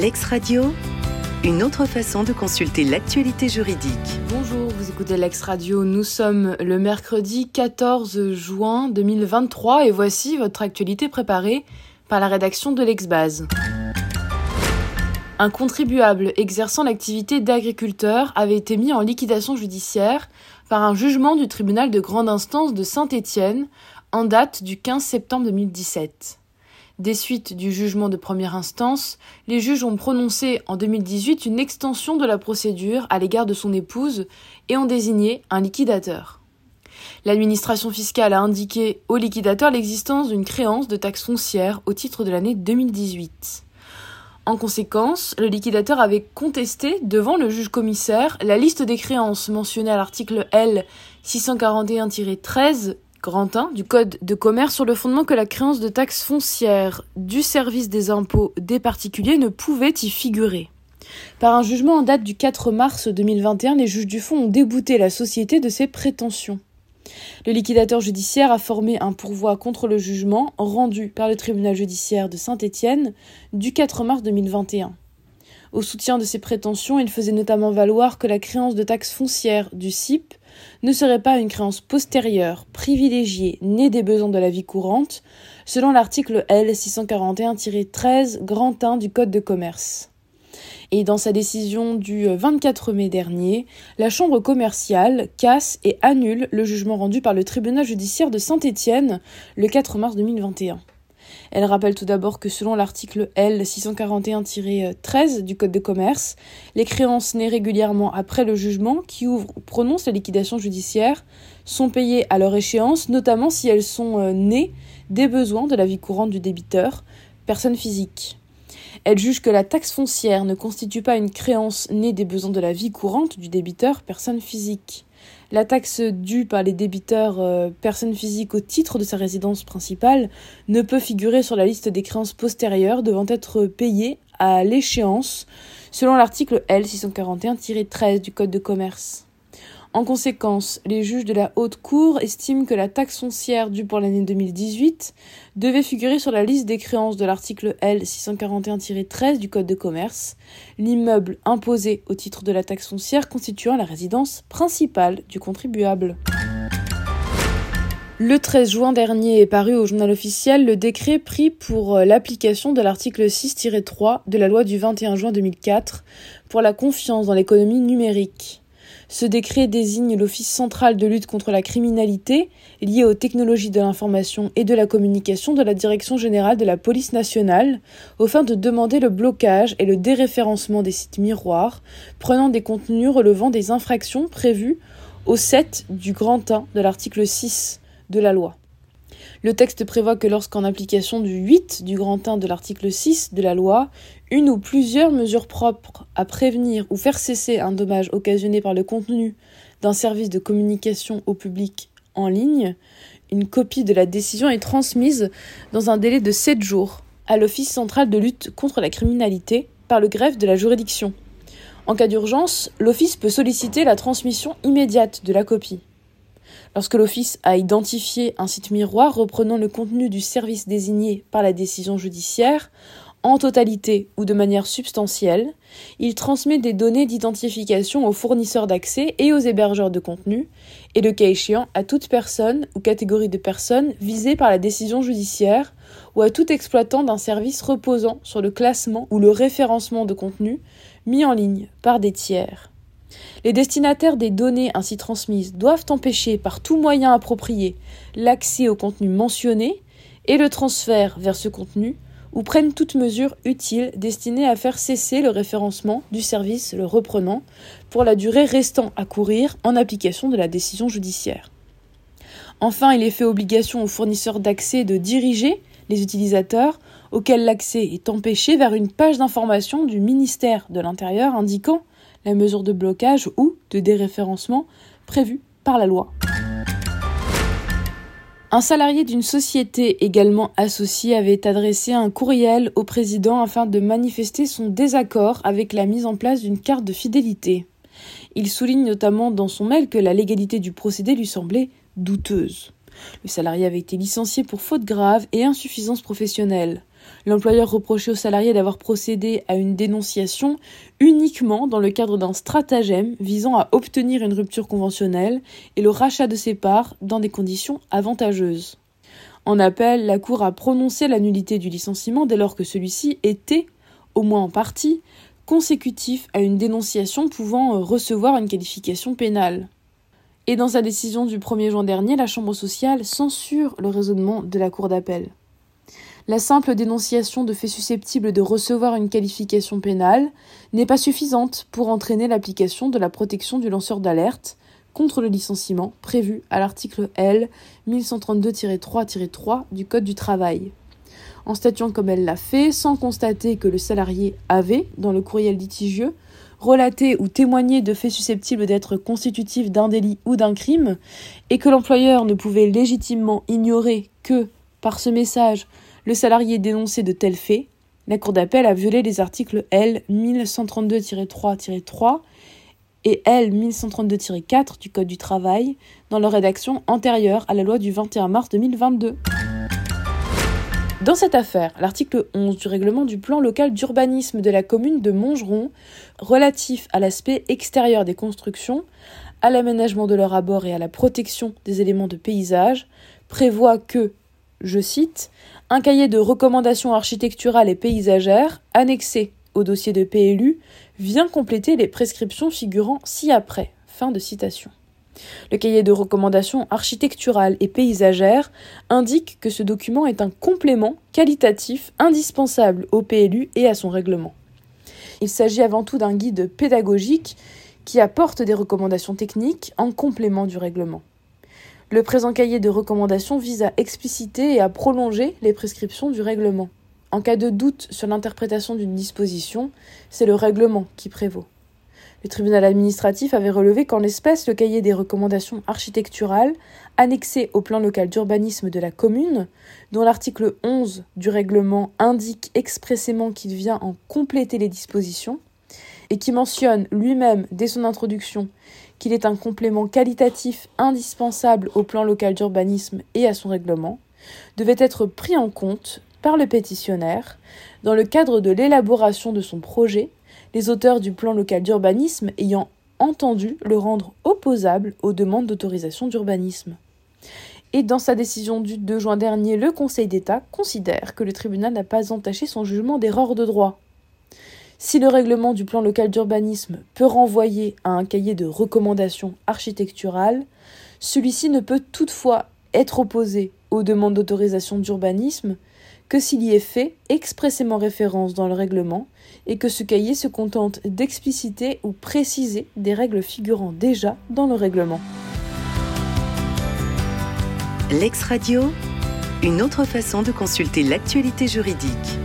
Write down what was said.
Lex Radio, une autre façon de consulter l'actualité juridique. Bonjour, vous écoutez Lex Radio. Nous sommes le mercredi 14 juin 2023 et voici votre actualité préparée par la rédaction de l'Exbase. Un contribuable exerçant l'activité d'agriculteur avait été mis en liquidation judiciaire par un jugement du tribunal de grande instance de Saint-Étienne en date du 15 septembre 2017. Des suites du jugement de première instance, les juges ont prononcé en 2018 une extension de la procédure à l'égard de son épouse et ont désigné un liquidateur. L'administration fiscale a indiqué au liquidateur l'existence d'une créance de taxe foncière au titre de l'année 2018. En conséquence, le liquidateur avait contesté devant le juge commissaire la liste des créances mentionnées à l'article L 641-13 grand 1 du Code de commerce sur le fondement que la créance de taxes foncières du service des impôts des particuliers ne pouvait y figurer. Par un jugement en date du 4 mars 2021, les juges du fonds ont débouté la société de ses prétentions. Le liquidateur judiciaire a formé un pourvoi contre le jugement rendu par le tribunal judiciaire de Saint-Étienne du 4 mars 2021. Au soutien de ces prétentions, il faisait notamment valoir que la créance de taxes foncières du CIP ne serait pas une créance postérieure, privilégiée, née des besoins de la vie courante, selon l'article L 641-13 grand 1 du Code de commerce. Et dans sa décision du 24 mai dernier, la Chambre commerciale casse et annule le jugement rendu par le tribunal judiciaire de Saint-Étienne le 4 mars 2021. Elle rappelle tout d'abord que selon l'article L 641-13 du Code de commerce, les créances nées régulièrement après le jugement qui ouvre ou prononce la liquidation judiciaire sont payées à leur échéance, notamment si elles sont euh, nées des besoins de la vie courante du débiteur, personne physique. Elle juge que la taxe foncière ne constitue pas une créance née des besoins de la vie courante du débiteur, personne physique. La taxe due par les débiteurs euh, personnes physiques au titre de sa résidence principale ne peut figurer sur la liste des créances postérieures devant être payées à l'échéance selon l'article L 641-13 du Code de commerce. En conséquence, les juges de la Haute Cour estiment que la taxe foncière due pour l'année 2018 devait figurer sur la liste des créances de l'article L 641-13 du Code de commerce, l'immeuble imposé au titre de la taxe foncière constituant la résidence principale du contribuable. Le 13 juin dernier est paru au journal officiel le décret pris pour euh, l'application de l'article 6-3 de la loi du 21 juin 2004 pour la confiance dans l'économie numérique. Ce décret désigne l'Office central de lutte contre la criminalité liée aux technologies de l'information et de la communication de la Direction générale de la police nationale, au fin de demander le blocage et le déréférencement des sites miroirs prenant des contenus relevant des infractions prévues au 7 du grand 1 de l'article 6 de la loi. Le texte prévoit que lorsqu'en application du 8 du grand 1 de l'article 6 de la loi, une ou plusieurs mesures propres à prévenir ou faire cesser un dommage occasionné par le contenu d'un service de communication au public en ligne, une copie de la décision est transmise dans un délai de 7 jours à l'Office central de lutte contre la criminalité par le greffe de la juridiction. En cas d'urgence, l'Office peut solliciter la transmission immédiate de la copie. Lorsque l'Office a identifié un site miroir reprenant le contenu du service désigné par la décision judiciaire, en totalité ou de manière substantielle, il transmet des données d'identification aux fournisseurs d'accès et aux hébergeurs de contenu, et le cas échéant à toute personne ou catégorie de personnes visées par la décision judiciaire, ou à tout exploitant d'un service reposant sur le classement ou le référencement de contenu mis en ligne par des tiers. Les destinataires des données ainsi transmises doivent empêcher par tout moyen approprié l'accès au contenu mentionné et le transfert vers ce contenu ou prennent toute mesure utile destinée à faire cesser le référencement du service le reprenant pour la durée restant à courir en application de la décision judiciaire. Enfin, il est fait obligation aux fournisseurs d'accès de diriger les utilisateurs auxquels l'accès est empêché vers une page d'information du ministère de l'Intérieur indiquant la mesure de blocage ou de déréférencement prévue par la loi. Un salarié d'une société également associée avait adressé un courriel au président afin de manifester son désaccord avec la mise en place d'une carte de fidélité. Il souligne notamment dans son mail que la légalité du procédé lui semblait douteuse. Le salarié avait été licencié pour faute grave et insuffisance professionnelle. L'employeur reprochait au salarié d'avoir procédé à une dénonciation uniquement dans le cadre d'un stratagème visant à obtenir une rupture conventionnelle et le rachat de ses parts dans des conditions avantageuses. En appel, la Cour a prononcé la nullité du licenciement dès lors que celui-ci était, au moins en partie, consécutif à une dénonciation pouvant recevoir une qualification pénale. Et dans sa décision du 1er juin dernier, la Chambre sociale censure le raisonnement de la Cour d'appel. La simple dénonciation de faits susceptibles de recevoir une qualification pénale n'est pas suffisante pour entraîner l'application de la protection du lanceur d'alerte contre le licenciement prévu à l'article L 1132-3-3 du Code du travail. En statuant comme elle l'a fait, sans constater que le salarié avait, dans le courriel litigieux, relaté ou témoigné de faits susceptibles d'être constitutifs d'un délit ou d'un crime, et que l'employeur ne pouvait légitimement ignorer que, par ce message, le salarié dénonçait de tels faits, la Cour d'appel a violé les articles L 1132-3-3 et L 1132-4 du Code du travail dans leur rédaction antérieure à la loi du 21 mars 2022. Dans cette affaire, l'article 11 du règlement du plan local d'urbanisme de la commune de Montgeron, relatif à l'aspect extérieur des constructions, à l'aménagement de leur abord et à la protection des éléments de paysage, prévoit que, je cite, un cahier de recommandations architecturales et paysagères, annexé au dossier de PLU, vient compléter les prescriptions figurant ci-après. Fin de citation. Le cahier de recommandations architecturales et paysagères indique que ce document est un complément qualitatif indispensable au PLU et à son règlement. Il s'agit avant tout d'un guide pédagogique qui apporte des recommandations techniques en complément du règlement. Le présent cahier de recommandations vise à expliciter et à prolonger les prescriptions du règlement. En cas de doute sur l'interprétation d'une disposition, c'est le règlement qui prévaut. Le tribunal administratif avait relevé qu'en l'espèce, le cahier des recommandations architecturales, annexé au plan local d'urbanisme de la commune, dont l'article 11 du règlement indique expressément qu'il vient en compléter les dispositions, et qui mentionne lui-même dès son introduction qu'il est un complément qualitatif indispensable au plan local d'urbanisme et à son règlement, devait être pris en compte par le pétitionnaire dans le cadre de l'élaboration de son projet, les auteurs du plan local d'urbanisme ayant entendu le rendre opposable aux demandes d'autorisation d'urbanisme. Et dans sa décision du 2 juin dernier, le Conseil d'État considère que le tribunal n'a pas entaché son jugement d'erreur de droit. Si le règlement du plan local d'urbanisme peut renvoyer à un cahier de recommandations architecturales, celui-ci ne peut toutefois être opposé aux demandes d'autorisation d'urbanisme que s'il y est fait expressément référence dans le règlement et que ce cahier se contente d'expliciter ou préciser des règles figurant déjà dans le règlement. L'ex-radio, une autre façon de consulter l'actualité juridique.